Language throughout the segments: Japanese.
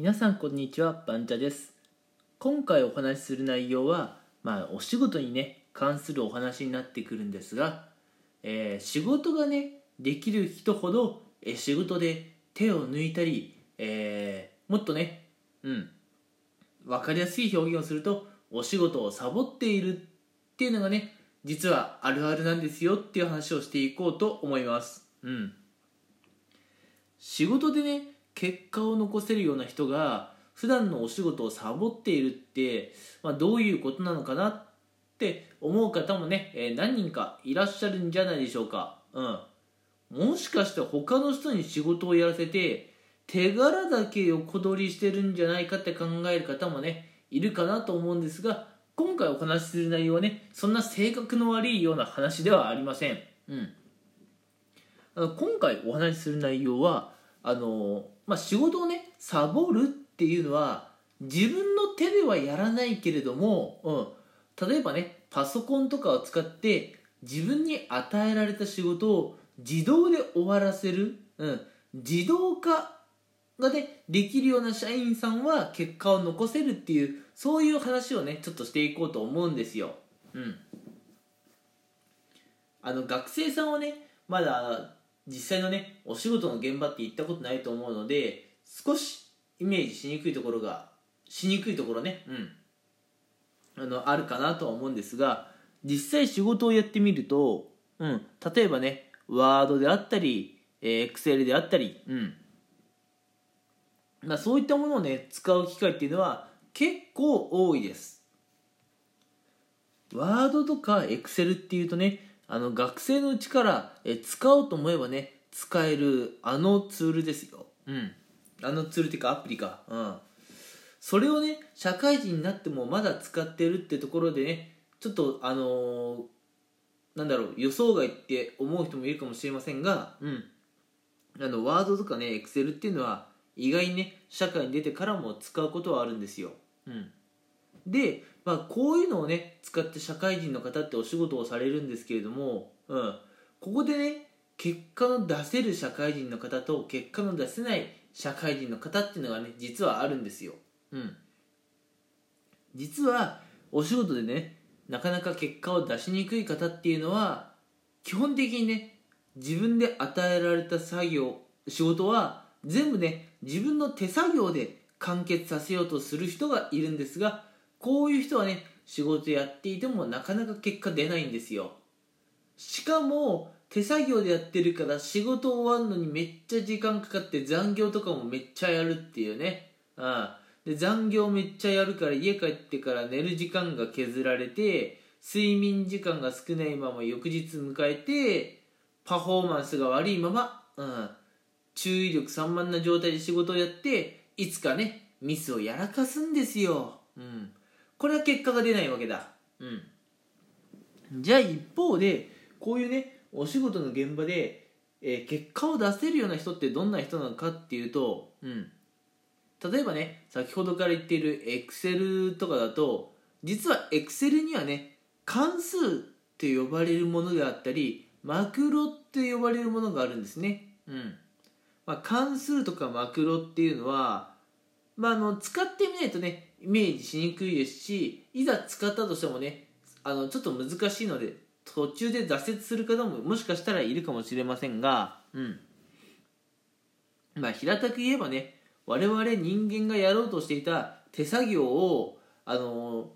皆さんこんにちはバンチャです。今回お話しする内容はまあお仕事にね関するお話になってくるんですが、えー仕事がねできる人ほど、えー仕事で手を抜いたり、えーもっとねうん分かりやすい表現をするとお仕事をサボっているっていうのがね実はあるあるなんですよっていう話をしていこうと思います。うん。仕事でね結果を残せるような人が普段のお仕事をサボっているって、まあ、どういうことなのかなって思う方もね、えー何人かいらっしゃるんじゃないでしょうか。うん。もしかして他の人に仕事をやらせて手柄だけ横取りしてるんじゃないかって考える方もねいるかなと思うんですが今回お話しする内容はねそんな性格の悪いような話ではありません。うん。今回お話しする内容はあの、まあ、仕事をねサボるっていうのは自分の手ではやらないけれども、うん、例えばねパソコンとかを使って自分に与えられた仕事を自動で終わらせる、うん、自動化がねできるような社員さんは結果を残せるっていうそういう話をねちょっとしていこうと思うんですよ。うん。あの学生さんはねまだ実際のねお仕事の現場って行ったことないと思うので少しイメージしにくいところがしにくいところねうん。あのあるかなとは思うんですが実際仕事をやってみると、うん、例えばねワードであったりエクセルであったり、うん。まあ、そういったものをね使う機会っていうのは結構多いです。ワードとかエクセルっていうとねあの学生のうちからえ使おうと思えばね使えるあのツールですよ。うん。あのツールっていうかアプリか。うん。それをね社会人になってもまだ使ってるってところでねちょっとあのーなんだろう予想外って思う人もいるかもしれませんがうん。あのワードとかねエクセルっていうのは意外にね社会に出てからも使うことはあるんですよ。うん。で、まあ、こういうのをね使って社会人の方ってお仕事をされるんですけれども、うん、ここでね結果の出せる社会人の方と結果の出せない社会人の方っていうのがね実はあるんですよ、うん、実はお仕事でねなかなか結果を出しにくい方っていうのは基本的にね自分で与えられた作業仕事は全部ね自分の手作業で完結させようとする人がいるんですがこういう人はね仕事やっていてもなかなか結果出ないんですよ。しかも手作業でやってるから仕事終わるのにめっちゃ時間かかって残業とかもめっちゃやるっていうね。ああ。で残業めっちゃやるから家帰ってから寝る時間が削られて睡眠時間が少ないまま翌日迎えてパフォーマンスが悪いまま、うん、注意力散漫な状態で仕事をやっていつかねミスをやらかすんですよ、うん、これは結果が出ないわけだ、うん、じゃあ一方でこういうねお仕事の現場で、えー結果を出せるような人ってどんな人なのかっていうと、うん、例えばね先ほどから言っている Excel とかだと実は Excel にはね関数って呼ばれるものであったりマクロって呼ばれるものがあるんですね、うん。まあ、関数とかマクロっていうのは、まあ、あの使ってみないとねイメージしにくいですしいざ使ったとしてもねあのちょっと難しいので途中で挫折する方ももしかしたらいるかもしれませんが、うん。まあ、平たく言えばね我々人間がやろうとしていた手作業をあの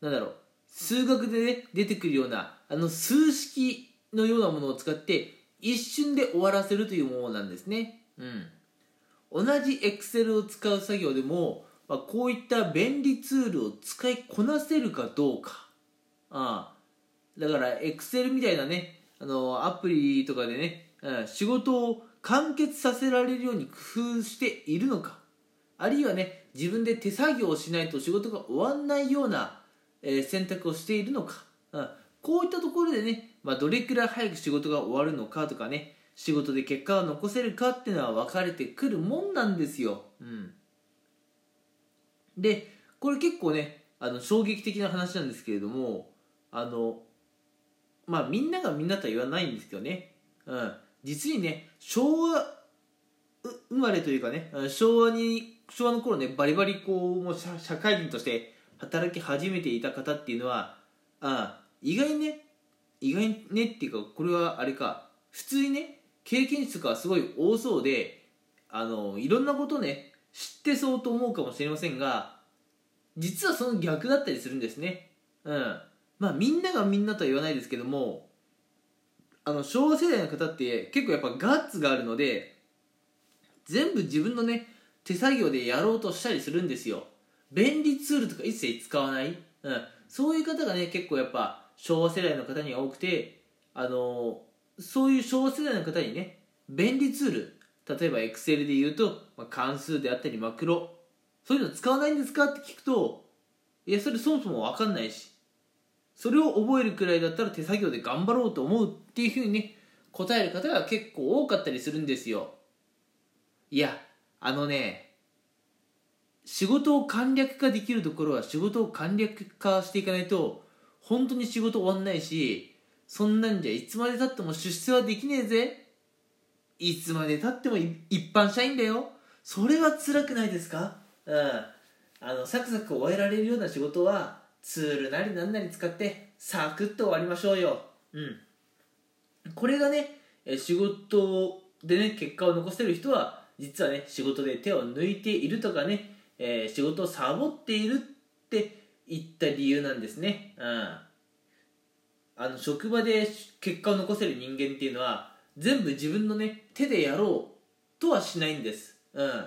なんだろう数学で、ね、出てくるようなあの数式のようなものを使って一瞬で終わらせるというものなんですね、うん、同じ Excel を使う作業でも、まあ、こういった便利ツールを使いこなせるかどうか。ああ。だから Excel みたいなねあのアプリとかでね、うん、仕事を完結させられるように工夫しているのか。あるいはね自分で手作業をしないと仕事が終わんないような、えー選択をしているのか、うん、こういったところでね、まあ、どれくらい早く仕事が終わるのかとかね仕事で結果を残せるかっていうのは分かれてくるもんなんですよ、うん、でこれ結構ねあの衝撃的な話なんですけれどもあのまあみんながみんなとは言わないんですけどね、うん、実にね昭和生まれというかね昭和に昭和の頃ねバリバリこうもう社会人として働き始めていた方っていうのはあ意外にね意外にねっていうかこれはあれか普通にね経験値とかはすごい多そうであのいろんなことね知ってそうと思うかもしれませんが実はその逆だったりするんですね。うん。まあみんながみんなとは言わないですけどもあの昭和世代の方って結構やっぱガッツがあるので全部自分のね手作業でやろうとしたりするんですよ。便利ツールとか一切使わない、うん、そういう方がね結構やっぱ昭和世代の方には多くてあのそういう昭和世代の方にね便利ツール例えば Excel で言うと、まあ、関数であったりマクロそういうの使わないんですか？って聞くといやそれそもそも分かんないし。それを覚えるくらいだったら手作業で頑張ろうと思うっていうふうにね答える方が結構多かったりするんですよ。いやあのね仕事を簡略化できるところは仕事を簡略化していかないと本当に仕事終わんないしそんなんじゃいつまでたっても出世はできねえぜ。いつまでたっても一般社員だよ。それは辛くないですか？うん。あのサクサク終えられるような仕事はツールなりなんなり使ってサクッと終わりましょうよ。うん。これがね仕事でね結果を残せる人は実はね仕事で手を抜いているとかね、えー、仕事をサボっているっていった理由なんですね。うん。あの職場で結果を残せる人間っていうのは全部自分のね手でやろうとはしないんです。うん。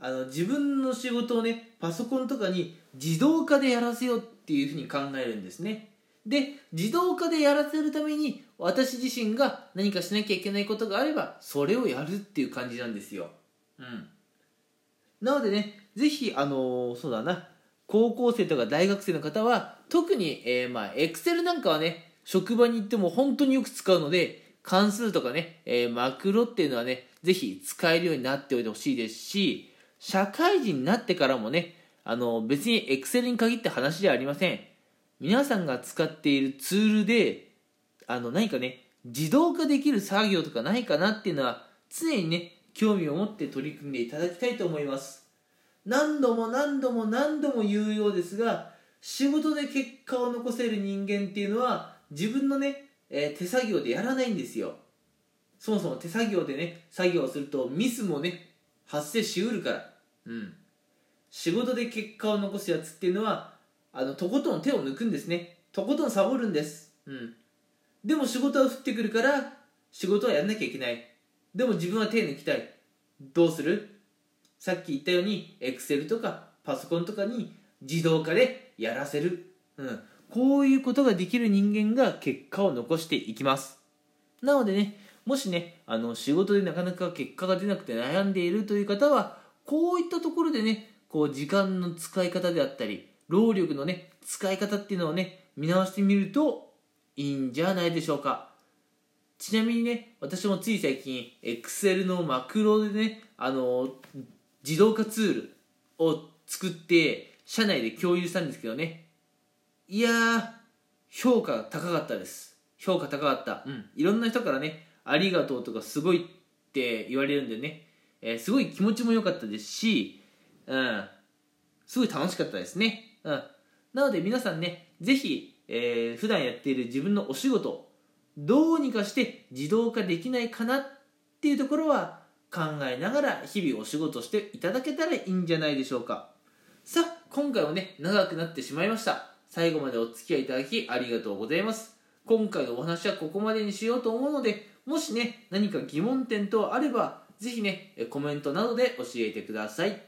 あの自分の仕事をねパソコンとかに自動化でやらせようっていうふうに考えるんですね。で自動化でやらせるために私自身が何かしなきゃいけないことがあればそれをやるっていう感じなんですよ。うん。なのでねぜひあのー、そうだな高校生とか大学生の方は特にえ、まエクセルなんかはね職場に行っても本当によく使うので関数とかね、えー、マクロっていうのはねぜひ使えるようになっておいてほしいですし社会人になってからもねあの別にエクセルに限って話ではありません。皆さんが使っているツールであの何かね自動化できる作業とかないかなっていうのは常にね興味を持って取り組んでいただきたいと思います。何度も何度も何度も言うようですが仕事で結果を残せる人間っていうのは自分のね、えー、手作業でやらないんですよ。そもそも手作業でね作業するとミスもね発生しうるから。うん。仕事で結果を残すやつっていうのはあのとことん手を抜くんですね。とことんサボるんです。うん。でも仕事は降ってくるから仕事はやんなきゃいけない。でも自分は手抜きたい。どうする？さっき言ったように Excel とかパソコンとかに自動化でやらせる、うん、こういうことができる人間が結果を残していきます。なのでねもしねあの仕事でなかなか結果が出なくて悩んでいるという方はこういったところでねこう時間の使い方であったり労力のね使い方っていうのをね見直してみるといいんじゃないでしょうか。ちなみにね私もつい最近 Excel のマクロでねあの自動化ツールを作って社内で共有したんですけどねいやー評価高かったです。評価高かった。うん。いろんな人からねありがとうとかすごいって言われるんでね、えー、すごい気持ちも良かったですしうん。すごい楽しかったですね。うん。なので皆さんねぜひ、えー、普段やっている自分のお仕事どうにかして自動化できないかなっていうところは考えながら日々お仕事していただけたらいいんじゃないでしょうか。さあ今回はね長くなってしまいました最後までお付き合いいただきありがとうございます。今回のお話はここまでにしようと思うのでもしね何か疑問点等あればぜひねコメントなどで教えてください。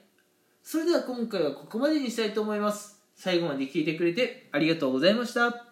それでは今回はここまでにしたいと思います。最後まで聞いてくれてありがとうございました。